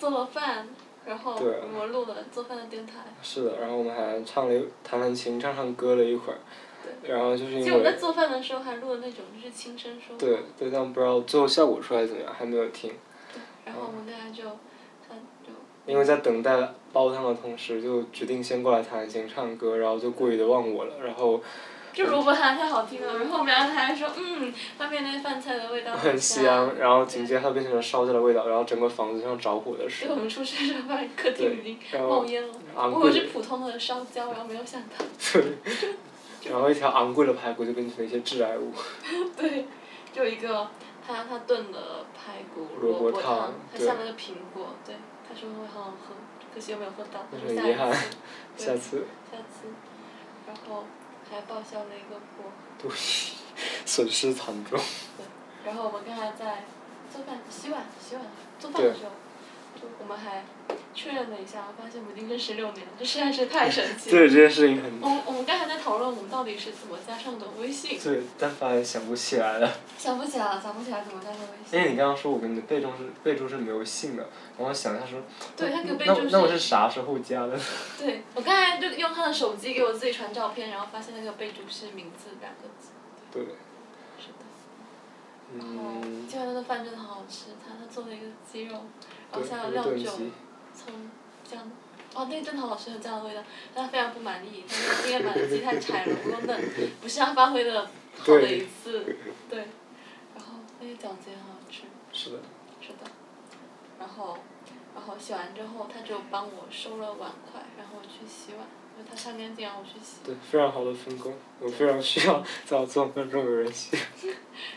做了饭，然后我们录了做饭的电台。是的，然后我们还唱了一弹弹琴、唱唱歌了一会儿，然后就是因为。就我们在做饭的时候还录了那种就是轻声说话。对对，但不知道最后效果出来怎么样，还没有听。然后我们大家就，他就因为在等待煲汤的同时，就决定先过来弹琴、唱歌，然后就故意的忘我了，然后就萝卜汤太好听了，然后我们两个还说嗯，外面那饭菜的味道很香，香，然后紧接着它变成了烧焦的味道，然后整个房子像着火的似对，我。们出去的时候发现客厅已经冒烟了，我以为是普通的烧焦，然后没有想到，然后一条昂贵的排骨就变成了一些致癌物。对，就一个他他炖的排骨萝卜卜汤汤，他对下了个苹果，对，他说会很好喝，可惜我没有喝到，那他说下一很遗憾次，下次，下次，然后还报销了一个锅，对，损失惨重。对，然后我们刚才在做饭、洗碗、洗碗、做饭的时候，就我们还确认了一下，发现我们已经认识六年了，这实在是太神奇了。对这件事情很我们我们刚才在讨论我们到底是怎么加上的微信，对，但发现想不起来了。想不起来了，想不起来怎么加上微信。因为你刚刚说我跟你的备注是备注是没有姓的，然后我想一下说，对他给我备注是那我是啥时候加的？对，我刚才就用他的手机给我自己传照片，然后发现那个备注是名字两个字。对，是的。然后嗯，今晚那顿饭真的很好吃，他他做了一个鸡肉，然后对，下了料酒、葱、姜。哦，那个真的好好吃，有酱的味道，但他非常不满意，他说今天买的鸡太柴了，不够嫩，不是他发挥的好的一次，对。然后那个饺子也很好吃。是的，是的，然后，然后洗完之后，他就帮我收了碗筷，然后我去洗碗，因为他擦干净让我去洗。对，非常好的分工，我非常需要在我做饭中有人洗。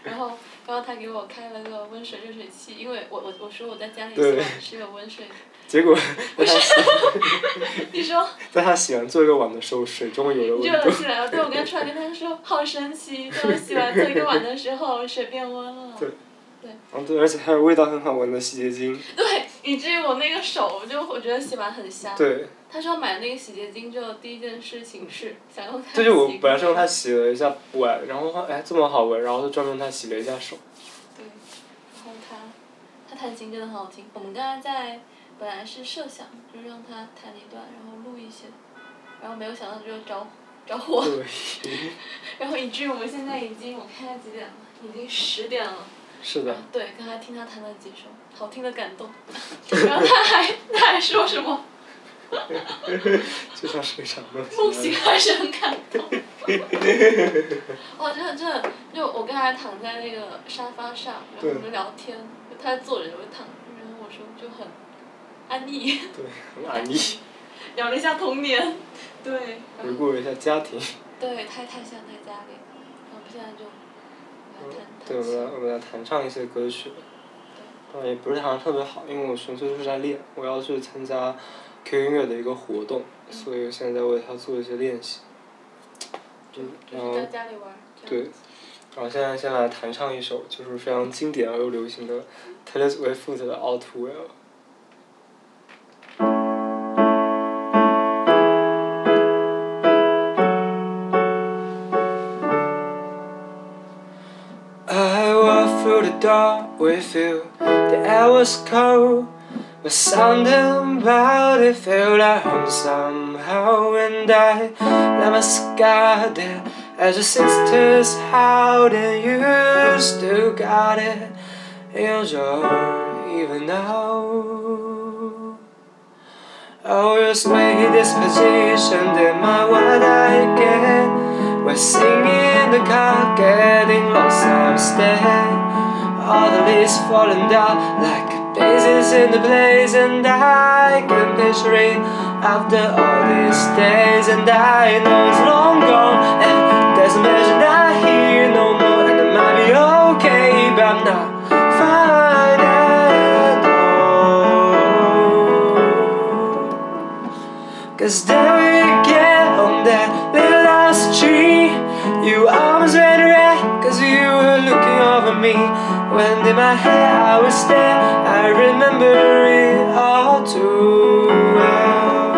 然后，然后他给我开了个温水热水器，因为我我我说我在家里对洗碗是有温水的。结果 在他洗，你说 在他洗完最后一个碗的时候，水终于有了温度。了起来了，对我刚出来跟他说，好神奇，在我洗完最后一个碗的时候，水变温了。对对嗯，对，而且还有味道很好闻的洗洁精。对，以至于我那个手就我觉得洗完很香。对，他说买那个洗洁精之后，第一件事情是想用它洗。这就我本来是用它洗了一下碗，然后它哎这么好闻，然后就专门用它洗了一下手。对，然后他，他弹琴真的很好听。我们刚才在本来是设想，就是让他弹一段，然后录一些，然后没有想到就着着火，对，然后以至于我们现在已经我看下几点了，已经十点了。是的，对，刚才听他弹了几首，好听的感动。然后他还他还说什么就像是一场梦梦醒还是很感动。哇，真的真的，就我刚才躺在那个沙发上，然后我们聊天，他坐着我就躺，然后我说就很安逸，对，很安逸。聊了一下童年，对，回顾了一下家庭。对，太太像在家里，然后现在就对，我们来我们来弹唱一些歌曲。也不是弹的特别好，因为我纯粹就是在练，我要去参加 Q 音乐的一个活动，所以现在为它做一些练习。嗯，然后对，然后现在先来弹唱一首就是非常经典而又流行的 Taylor Swift 的《All Too Well》。I walked through the dark with you. The was cold, but something about it felt like home somehow. And I let my sky there as your sister's house, and you still got it in your even now. I always made this position that my what I get. We're singing in the car, getting lost upstairs. All the leaves falling down like daisies in the blaze, and I can picture it after all these days. And I know it's long gone, and there's a measure not here no more, and it might be okay, but I'm not fine at all. Cause there head I I remember it all too well.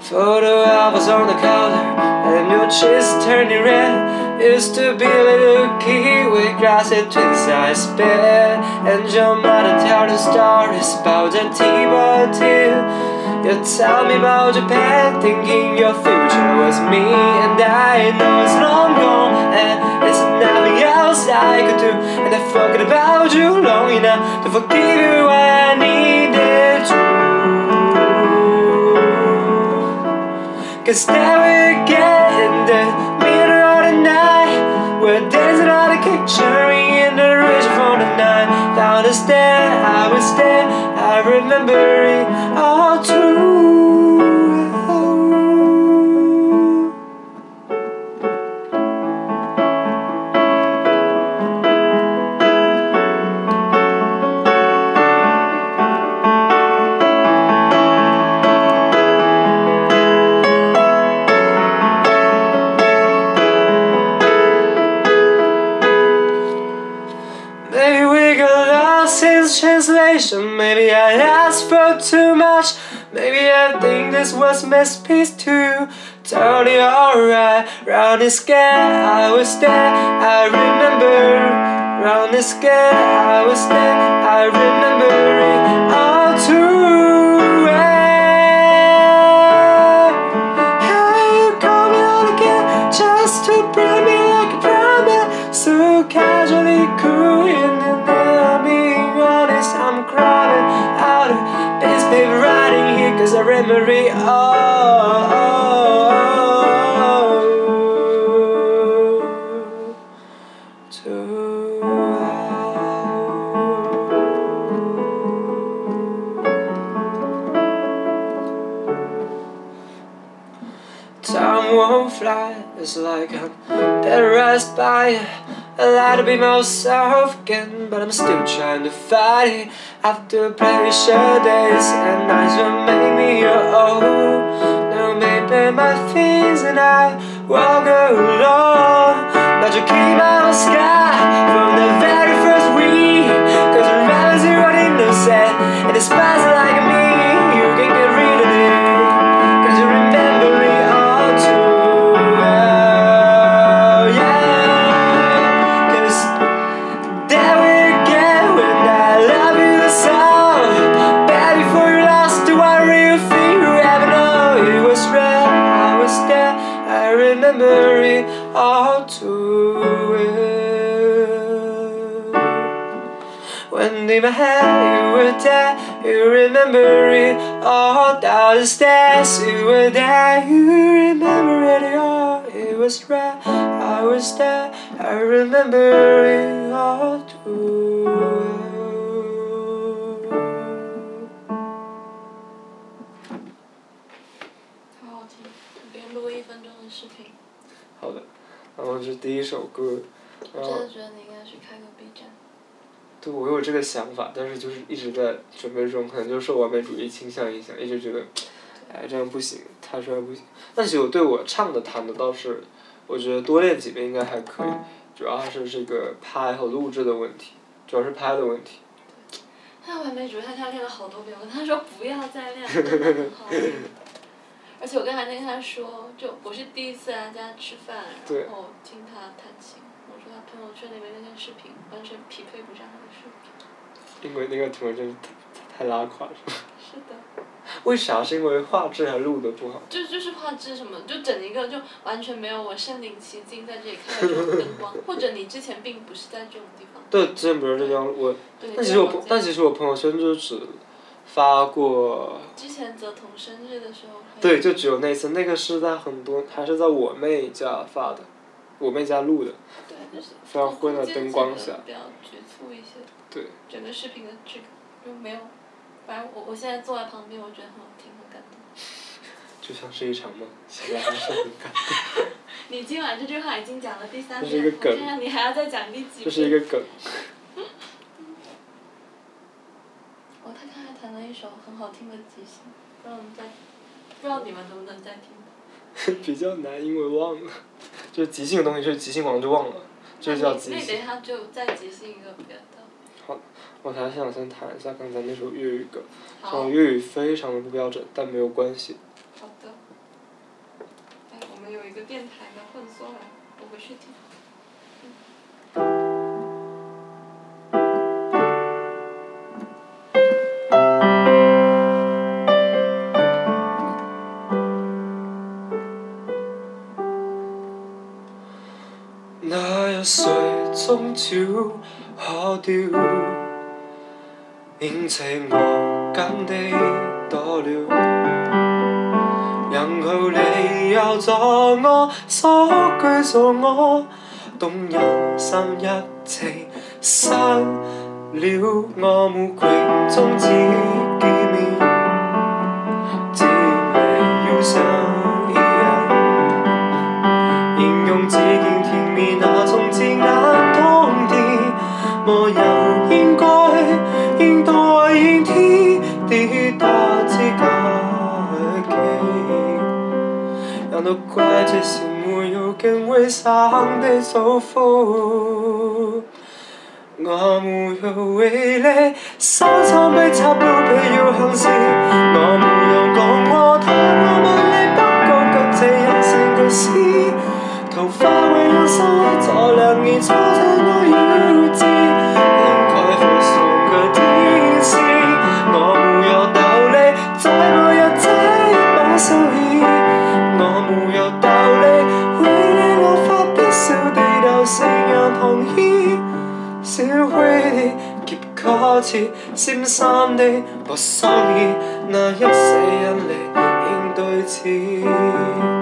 Photo albums on the counter, and your cheeks turning red. Used to be a little kid with glassy twin size bed, and your mother tell the stories about the T-ball too. You tell me about Japan, thinking your future was me, and I know it's long gone, and there's nothing else I could do. And I forgot about you long enough to forgive you when I needed to. Cause now we're getting the middle of the night. We're dancing on the cherry in the ridge from the night. Down the stair, I was there, I remember the sky, I was there. I remember. Round the sky, I was there. I remember Fly, it's like I'm terrorized by I like to be myself again, but I'm still trying to fight it. After pressure days and nights will make me your own. Now maybe my things and I walk alone. But you keep my sky my head you were there, you remember it all down the stairs. You were there, you remember it all. It was rare, I was there, I remember it all too well. 好好听，别人录一分钟的视频，好的，然后这是第一首歌，我然后真的觉得你应该去开个 B 站。 对我有这个想法，但是就是一直在准备中，可能就受完美主义倾向影响，一直觉得，哎这样不行，弹出来不行。但是我对我唱的弹的倒是，我觉得多练几遍应该还可以，主要还是这个拍和录制的问题，主要是拍的问题。他完美主义，他他练了好多遍，我跟他说不要再练了。而且我刚才跟他说，就我是第一次来他家吃饭，然后听他弹琴，朋友圈里面那件视频完全匹配不上他的视频。因为那个图真是太太拉垮了，是的，为啥？是因为画质还录的不好？就就是画质什么，就整一个就完全没有我身临其境在这里看到这种灯光，或者你之前并不是在这种地方。对，之前不是这样，我对。但其实我朋但其实我朋友圈就只发过，之前泽彤生日的时候。对，就只有那次，那个是在很多，还是在我妹家发的，我妹家录的。对，就是。非常昏的灯光下比较局促一些。对。整个视频的质感就没有，反正我我现在坐在旁边，我觉得很好听，很感动。就像是一场梦，醒来还是很感动。你今晚这句话已经讲了第三这是一遍，个梗我看看你还要再讲第几遍。这是一个梗。哦，他刚才弹了一首很好听的即兴，不知道我们在，不知道你们能不能再听。比较难，因为忘了，就是即兴的东西，就是即兴完就忘了，这就叫即兴那那等一。下就再即兴一个别的。好，我还想先弹一下刚才那首粤语歌，这好首。粤语非常的不标准，但没有关系。好的。哎，我们有有一个电台的混缩来，我回去听。中酒可掉，因这我跟的多了，然后你又在我所居做我，动人心一情散了，我们群中只见面，怪這是没有更會生的祝福。我没有为你收藏被插到被要向前，我没有講我太過無力，不過覺這人生故事。頭髮為人生做兩年，錯在我要知，結果似閃散的薄心意，那一世人嚟應對峙。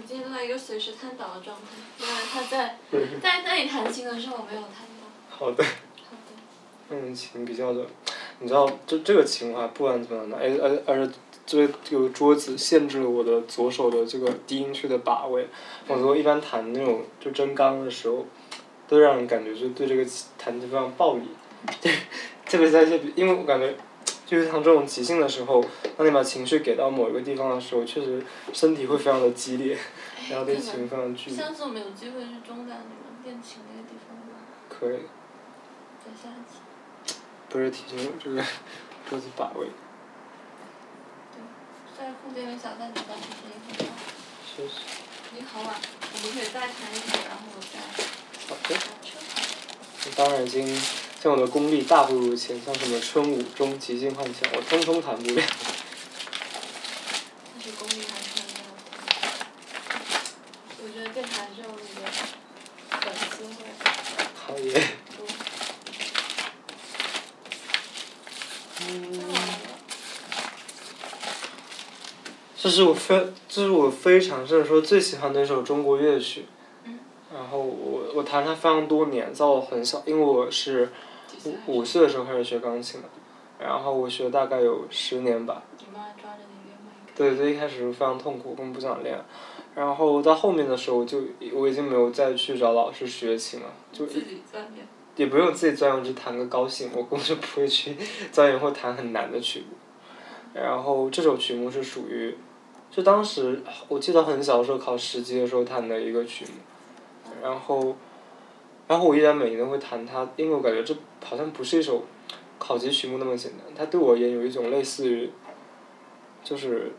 我今天都在一个随时瘫倒的状态，因为他在在在你弹琴的时候我没有瘫倒。好的。好的。嗯，琴比较的，你知道，这这个琴啊不管怎么样的，而而而且这这个桌子限制了我的左手的这个低音区的把位，否则一般弹那种就真钢的时候，都让人感觉就对这个弹琴非常暴力，特别在一些，因为我感觉。就是像这种即兴的时候，当你把情绪给到某一个地方的时候，确实身体会非常的激烈，然后对琴非常剧烈。下次我们有机会去中南那个练琴那个地方吗？可以。在下一次。不是提醒我这个桌子把位。对，虽然空间有点小，但其实也很好。确实。你好晚，我们可以再谈一会然后我再。好的。当然已经。像我的功力大不如前，像什么春舞中即兴幻想，我通通弹不了。但是功力还是很我觉得电台这种你的粉丝会。好耶。这是我非，这是我非常甚至说最喜欢的一首中国乐曲。嗯。然后我我弹它非常多年，在我很小，因为我是。五五岁的时候开始学钢琴的，然后我学大概有十年吧。对，最一开始非常痛苦，根本不想练。然后到后面的时候，就我已经没有再去找老师学琴了，就自己也不用自己钻研，就弹个高兴，我根本就不会去 钻研或弹很难的曲目。然后这首曲目是属于，就当时我记得很小的时候考十级的时候弹的一个曲目，然后。然后我依然每年都会弹它，因为我感觉这好像不是一首考级曲目那么简单，它对我而言有一种类似于，就是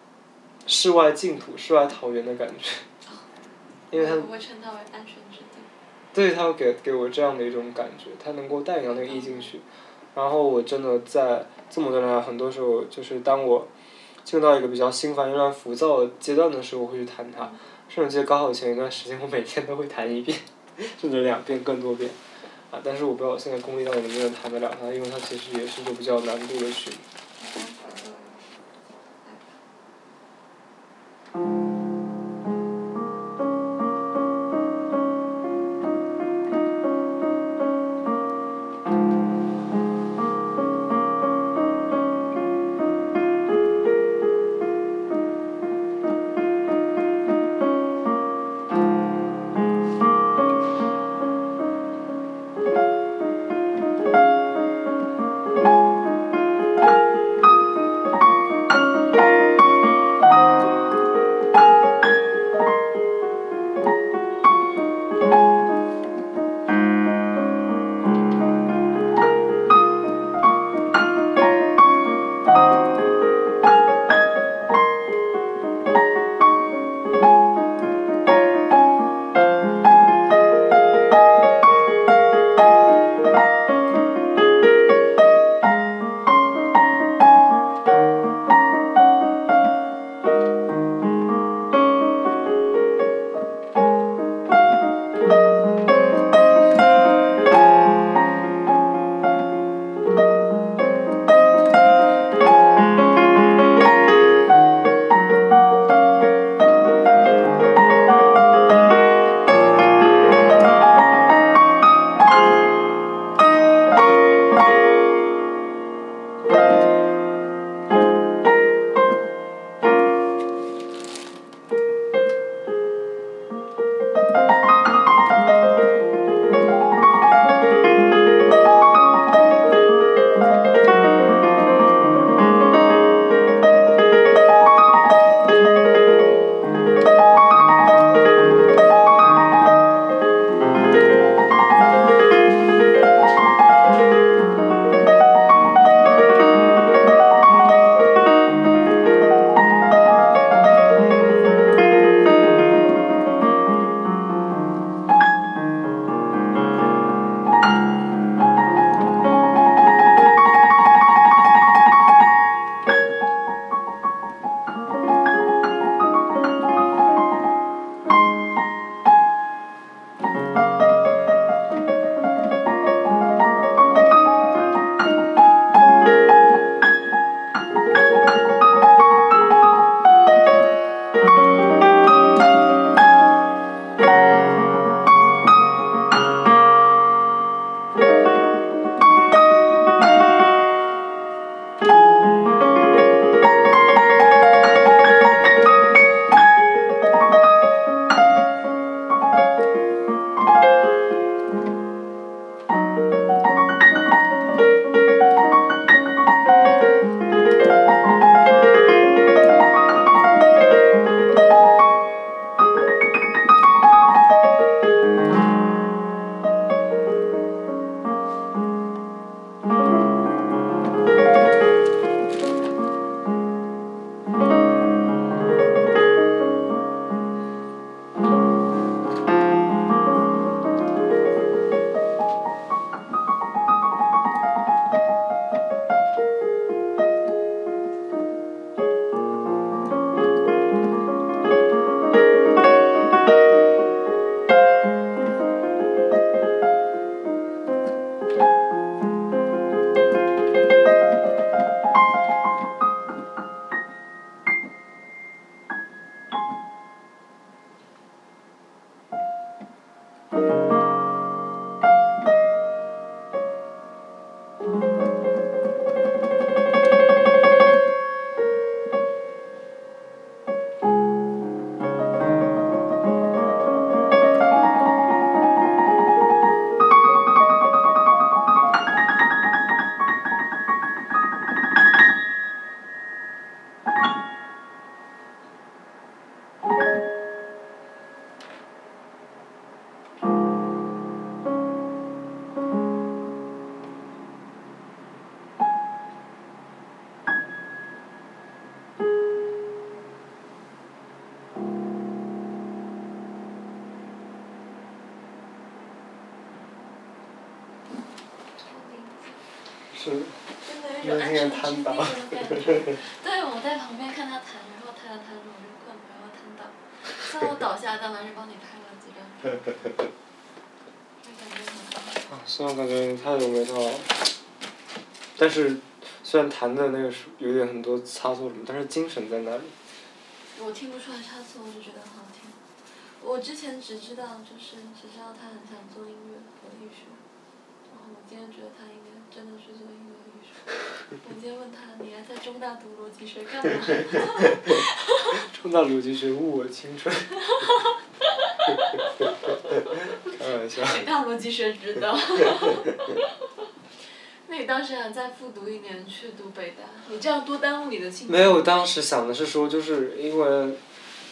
世外净土、世外桃源的感觉。因为它。不会称它为安全之地。对，它会给给我这样的一种感觉，它能够带领到那个意境去。然后我真的在这么多年来，很多时候就是当我进入到一个比较心烦、有点浮躁的阶段的时候，我会去弹它。甚至记得高考前一段时间，我每天都会弹一遍。甚至两遍更多遍，啊！但是我不知道现在功力到底能不能弹得了它，因为它其实也是一个比较难度的曲。对，我在旁边看他弹，然后弹着弹着我就困了，然后弹到，虽然我倒下，但还是帮你拍了几张。那感觉很好。啊，虽然感觉太有味道了，但是虽然弹的那个是有点很多差错什么，但是精神在那里。我听不出来差错，我就觉得很好听。我之前只知道就是只知道他很想做音乐和艺术，然后我今天觉得他应该真的是做音乐我今天问他，你还在中大读逻辑学干嘛？中大逻辑学误我青春。开玩笑。北大逻辑学知道。那你当时想再复读一年去读北大？你这样多耽误你的青春。没有，当时想的是说，就是因为，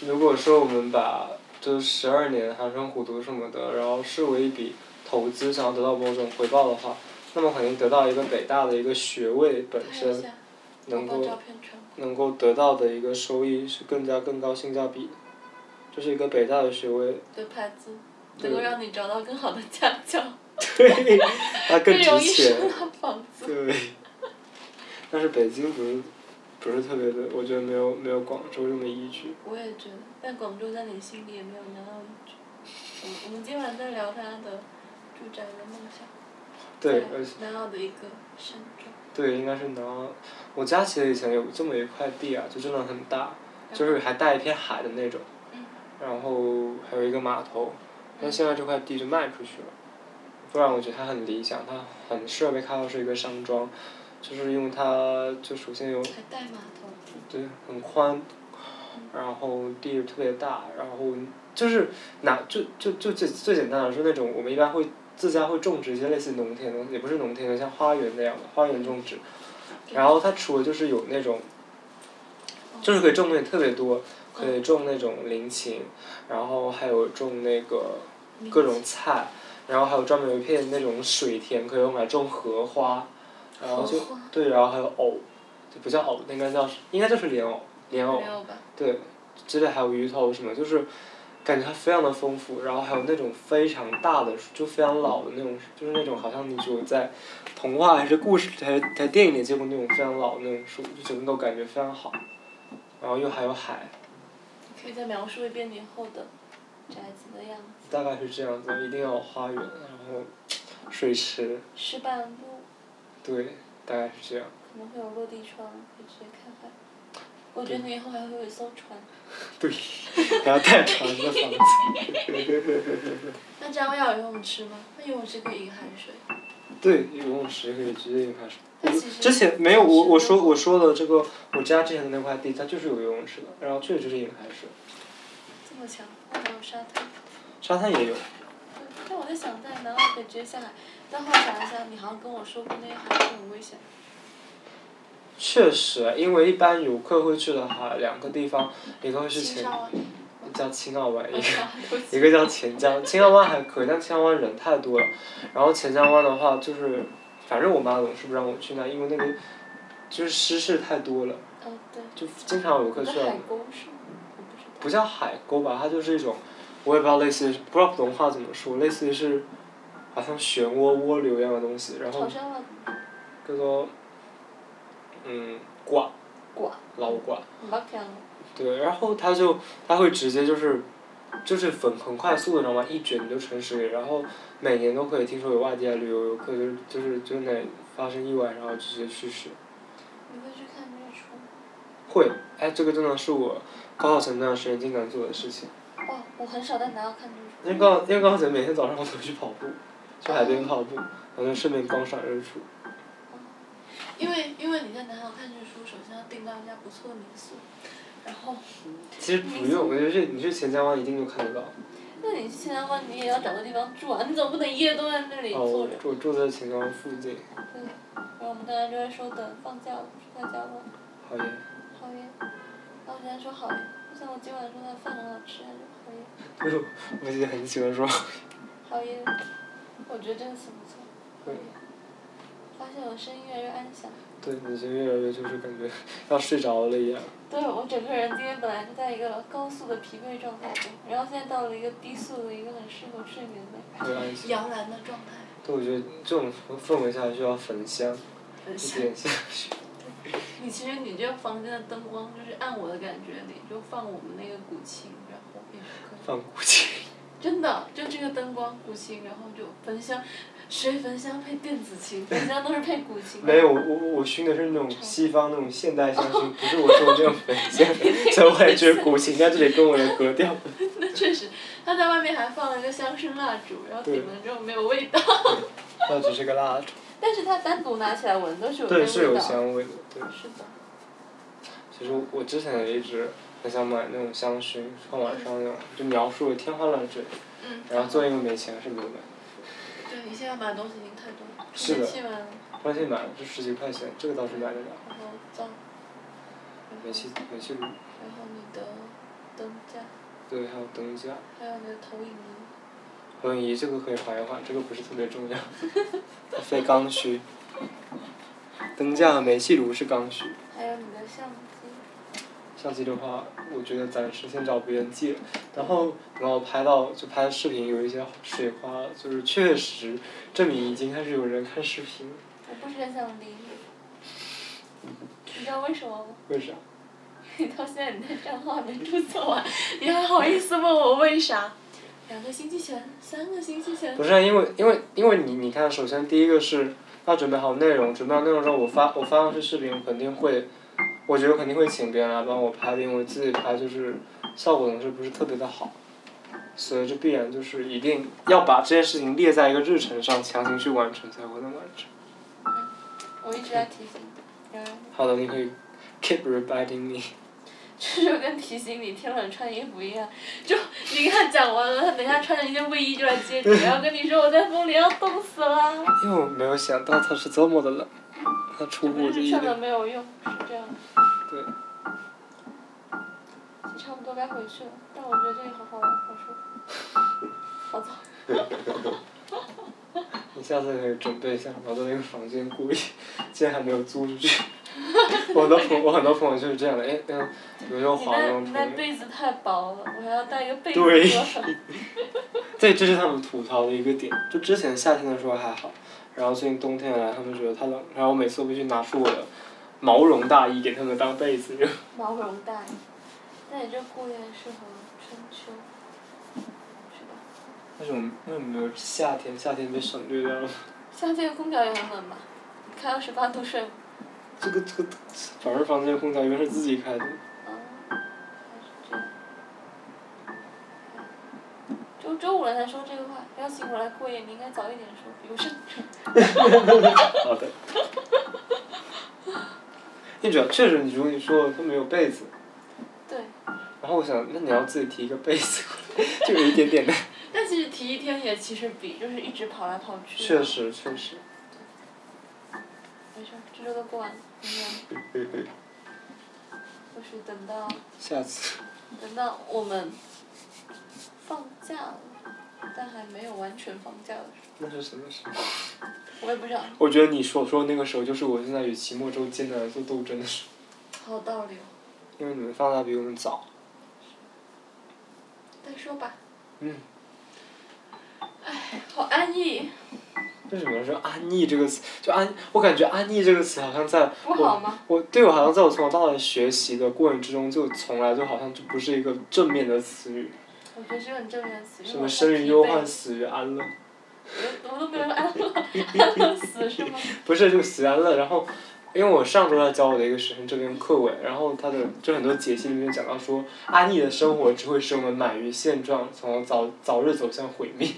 如果说我们把就是十二年寒窗苦读什么的，然后视为一笔投资，想要得到某种回报的话，那么肯定得到一个北大的一个学位本身，能够能够得到的一个收益是更加更高性价比的，这是一个北大的学位。的牌子，能够让你找到更好的家教。对，它更值钱。对。但是北京不是，不是特别的，我觉得没有没有广州这么依据。我也觉得，但广州在你心里也没有拿到依据。我们我们今晚在聊他的住宅的梦想。对，在而且南澳的一个山庄。对，应该是南澳。我家其实以前有这么一块地啊，就真的很大，就是还带一片海的那种。嗯然后还有一个码头，但现在这块地就卖出去了，不然我觉得它很理想，它很适合被开发是一个山庄，就是因为它就首先有还带码头。对很宽，然后地特别大，然后就是哪就就就最最简单的说那种我们一般会自家会种植一些类似农田的，也不是农田的，像花园那样的花园种植，然后它除了就是有那种，就是可以种的也特别多，可以种那种菱芹，然后还有种那个各种菜，然后还有专门有一片那种水田可以用来种荷花，然后就对，然后还有藕，就不叫藕，那应该叫应该就是莲藕，莲藕？对，之类还有鱼头什么，就是感觉它非常的丰富，然后还有那种非常大的，就非常老的那种，就是那种好像你只有在童话还是故事还在电影里见过那种非常老的那种树，就整个都感觉非常好，然后又还有海，可以再描述一遍你后的宅子的样子。大概是这样子，一定要有花园，然后水池，石板路对，大概是这样。可能会有落地窗，可以直接看海。我觉得你以后还会有一艘船。对，还要带船的房子。那这样要有游泳池吗？那游泳池可以引海水。对，游泳池可以直接引海水。之前没有我我说我说的这个我家之前的那块地，它就是有游泳池的，然后确实就是引海水，这么强，那还有沙滩。沙滩也有。对但我在想，在南澳可以直接下海，但后来想一想，你好像跟我说过那些海是很危险。确实，因为一般游客会去的话两个地方，一个会是前青。叫青澳湾，一个一个叫钱江，青澳湾还可以，但青澳湾人太多了。然后钱江湾的话，就是反正我妈总是不让我去那，因为那个就是湿事太多了。就经常游客去那那海。沟是吗？我不叫海沟吧，它就是一种，我也不知道类似于不知道普通话怎么说，类似于是，好像漩涡涡流一样的东西，然后。叫做，嗯，挂，挂。老挂，唔捌听。对，然后它就它会直接就是，就是很很快速的，知道吗？一卷就沉水里，然后每年都可以听说有外地的旅游游客就是就是就那发生意外，然后直接去世。你会去看日出吗？会，哎，这个真的是我高考前那段时间经常做的事情。哇，我很少在南澳看日出。因为高因为高考前每天早上我都去跑步，去海边跑步，然后顺便观赏日出。因为因为你在南澳看日出，首先要订到一家不错的民宿，然后，其实不用，我觉得去你去钱江湾一定就看得到。那你去钱江湾你也要找个地方住啊，你总不能一夜都在那里哦，坐着。我住我住在钱江湾附近。对，然后我们刚才就在说等放假了，不是在家吗？好耶。好耶。然后我现在说好耶，我想我今晚说的饭很好吃，还是好耶。对，我姐很喜欢说。好耶，我觉得这个词不错。好对耶。发现我声音越来越安详。对，你就越来越就是感觉要睡着了一样。对，我整个人今天本来是在一个高速的疲惫状态中，然后现在到了一个低速的一个很适合睡眠的。摇篮的状态。对，我觉得这种氛围下需要焚香。很像。点像是。你其实你这个房间的灯光，就是按我的感觉，你就放我们那个古琴，然后也是可以。放古琴。真的，就这个灯光古琴，然后就焚香，谁焚香配电子琴，焚香都是配古琴。没有，我我我熏的是那种西方那种现代香薰，不是我说的那种焚香，所以我也觉得古琴在这里跟我的格调。那确实，他在外面还放了一个香薰蜡烛，然后点了之后没有味道。那只是个蜡烛。但是它单独拿起来闻都是有味道。对，是有香味的，对。是的。其实我之前也一直很想买那种香薰，放晚上那种，就描述的天花乱坠。嗯。然后最近因为没钱，是没有买。对你现在买的东西已经太多了。是的。充电器买了。充电器买了，就十几块钱，这个倒是买得了。然后灶。煤气煤气炉。然后你的灯架。对，还有灯架。还有你的投影仪。投影仪这个可以缓一缓，这个不是特别重要。非刚需。灯架和煤气炉是刚需。还有你的相机。相机的话，我觉得暂时先找别人借，然后然后拍到就拍视频有一些水花，就是确实证明已经开始有人看视频。我不是很想理你。你知道为什么吗？为啥？你到现在你的账号还没注册完，你还好意思问我为啥？两个星期前，三个星期前。不是因为因为因为你你看，首先第一个是要准备好内容，准备好内容之后，我发我发上去视频，肯定会，我觉得肯定会请别人来帮我拍的，因为自己拍就是效果总是不是特别的好，所以这必然就是一定要把这件事情列在一个日程上，强行去完成才会能完成。我一直在提醒。好的，你可以 keep reminding me。这 就跟提醒你天冷穿衣服一样，就你跟他讲完了，他等下穿着一件卫衣就来接你，然后跟你说我在风里要冻死了。因为我没有想到他是这么的冷，他出乎我的意料。劝了没有用，是这样。对。差不多该回去了，但我觉得这里好好玩，好舒服。好早。你下次可以准备一下，我的那个房间故意，竟然还没有租出去。我的朋我很多朋友就是这样的，哎，嗯，有没有华容你那被子太薄了，我还要带一个被子。对。这这是他们吐槽的一个点，就之前夏天的时候还好，然后最近冬天来，他们觉得太冷，然后我每次都必须拿出我的毛绒大衣给他们当被子用。毛绒大衣，那你这裤也适合春秋，是吧？为什么为什么没有夏天？夏天被省略掉了。夏天空调也很冷吧？开二十八度睡。这个这个，反正房间空调应该是自己开的。周五了才说这个话，邀请我来过夜，你应该早一点说，比我上好的。你主要确实，你如果你说都没有被子。对。然后我想，那你要自己提一个被子，就有一点点的。但其实提一天也其实比就是一直跑来跑去。确实确实。没事，这周都过完了。就是等到。下次。等到我们放假了，但还没有完全放假的时候。那是什么时候？我也不知道。我觉得你所说的那个时候，就是我现在与期末周艰难做斗争的时候。好有道理哦。因为你们放假比我们早。再说吧。嗯。唉，好安逸。为什么说“安逸”这个词？就安，我感觉“安逸”这个词好像在我我对我好像在我从小到大的学习的过程之中，就从来就好像就不是一个正面的词语。我觉得是很正面的词。什么生于忧患，死于安乐。我 我都没有安乐，安乐死是吗？不是，就死于安乐。然后，因为我上周要教我的一个学生这篇课文，然后他的就很多解析里面讲到说，安逸的生活只会使我们满于现状，从而早早日走向毁灭。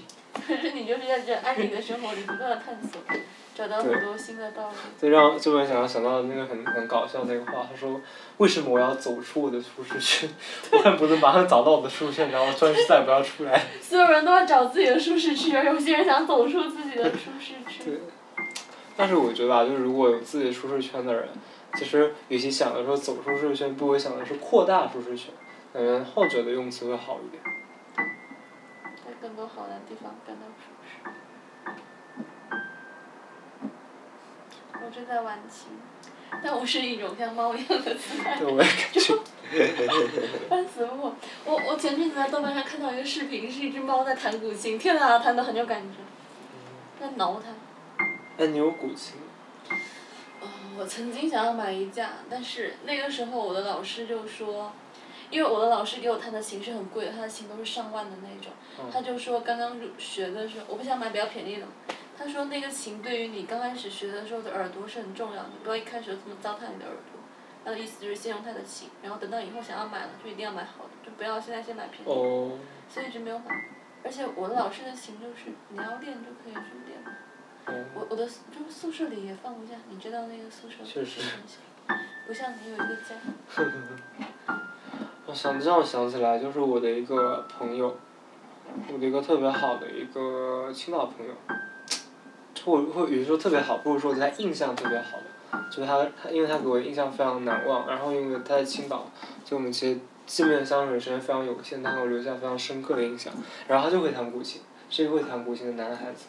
可是你就是在这安逸的生活里不断的探索，找到很多新的道路。这让这边想要想到那个很很搞笑的一个话，他说：“为什么我要走出我的舒适圈？我恨不得马上找到我的舒适圈，然后暂时再也不要出来。”所有人都要找自己的舒适区，而有些人想走出自己的舒适区。对。但是我觉得啊，就是如果有自己舒适圈的人，其实与其想着说走出舒适圈，不如想的是扩大舒适圈，感觉后者的用词会好一点。更多好的地方感到舒适。我正在玩琴，但我是一种像猫一样的姿态。对，我也感觉。烦死我！我我前阵子在豆瓣上看到一个视频，是一只猫在弹古琴，天哪，弹的很有感觉。在挠它。哎，你有古琴？呃，我曾经想要买一架，但是那个时候我的老师就说，因为我的老师给我弹的琴是很贵的，他的琴都是上万的那种，他就说刚刚入学的时候，我不想买比较便宜的嘛。他说那个琴对于你刚开始学的时候的耳朵是很重要的，你不要一开始就这么糟蹋你的耳朵。他的意思就是先用他的琴，然后等到以后想要买了就一定要买好的，就不要现在先买便宜的。哦。所以一直没有买，而且我的老师的琴就是你要练就可以去练。我我的就是宿舍里也放不下，你知道那个宿舍确实。不像你有一个家。我想这样想起来，就是我的一个朋友，我的一个特别好的一个青岛朋友，或或有时候特别好，不如说对他印象特别好的，就是他他因为他给我印象非常难忘，然后因为他在青岛，就我们其实见面相处时间非常有限，他给我留下非常深刻的印象，然后他就会弹古琴，是一个会弹古琴的男孩子。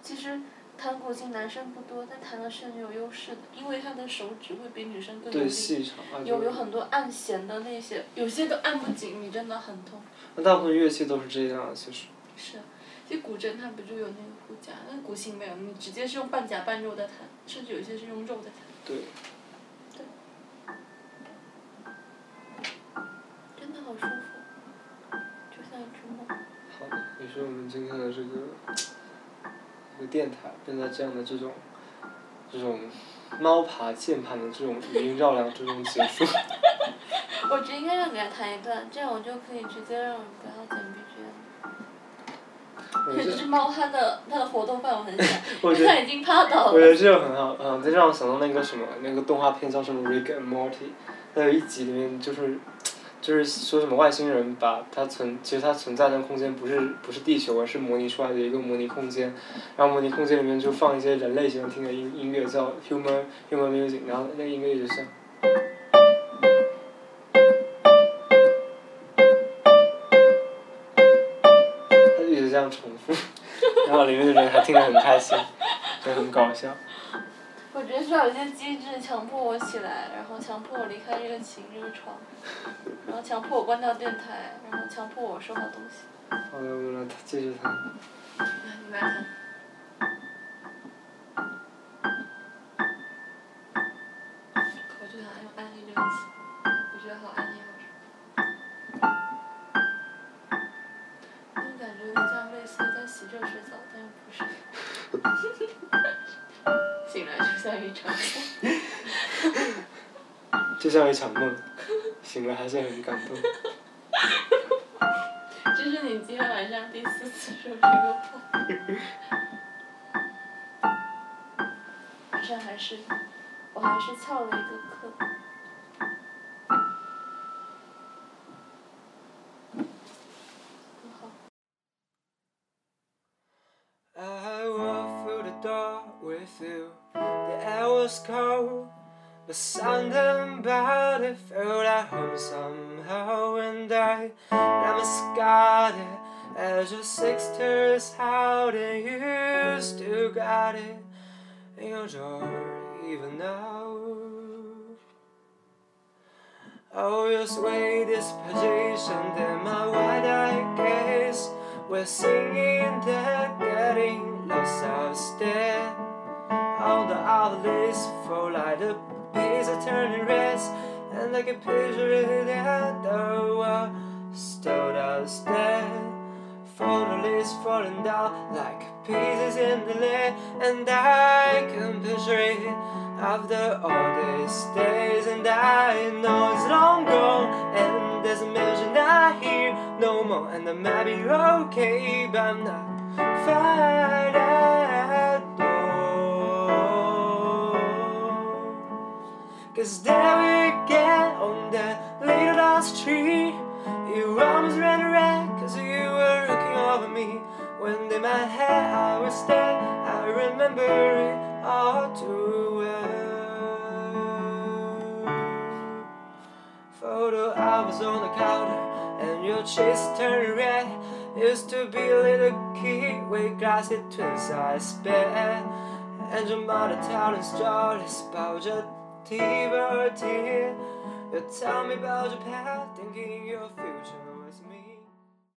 其实弹古琴男生不多，但弹的是很有优势的，因为他的手指会比女生更有力，有有很多按弦的那些，有些都按不紧，你真的很痛。那大部分乐器都是这样，其实。是，其实古筝它不就有那个护夹，但古琴没有，你直接是用半夹半肉在弹，甚至有些是用肉在弹。对。电台正在这样的这种，这种猫爬键盘的这种语音绕梁之中结束。我觉得应该让给他弹一段，这样我就可以直接让不要剪 BGM。这只猫它的它的活动范围很小，它已经趴倒了。我觉得这个很好，嗯，这让我想到那个什么，那个动画片叫什么《Rick and Morty》，它有一集里面就是。就是说什么外星人把它存，其实它存在的空间不是不是地球，而是模拟出来的一个模拟空间，然后模拟空间里面就放一些人类喜欢听的音音乐，叫 human human music，然后那个音乐一直像，它就一直这样重复，然后里面的人还听得很开心，就很搞笑。我觉得需要有些机制强迫我起来，然后强迫我离开这个琴这个床，然后强迫我关掉电台，然后强迫我收好东西。好的，我们来继续弹。来，就像一场梦，醒了还是很感动。这是你今天晚上第四次说这个话。晚上还是，我还是翘了一个 We're singing that getting lost upstairs All the outlets fall like the Pages are turning red, and I can picture it at the wall. Still downstairs, photo list falling down like pieces in the lid, and I can picture it after all these days, and I know it's long gone, no more, and I might be okay, but I'm not fine. Cause there we get on that little dust tree. Your arms ran red cause you were looking over me. When in my head I was there I remember it all too well. Photo albums on the counter And your cheeks turned red. Used to be a little kid with glassy twin size bed And your mother telling stories about your Liberty, you tell me about your past, thinking your future.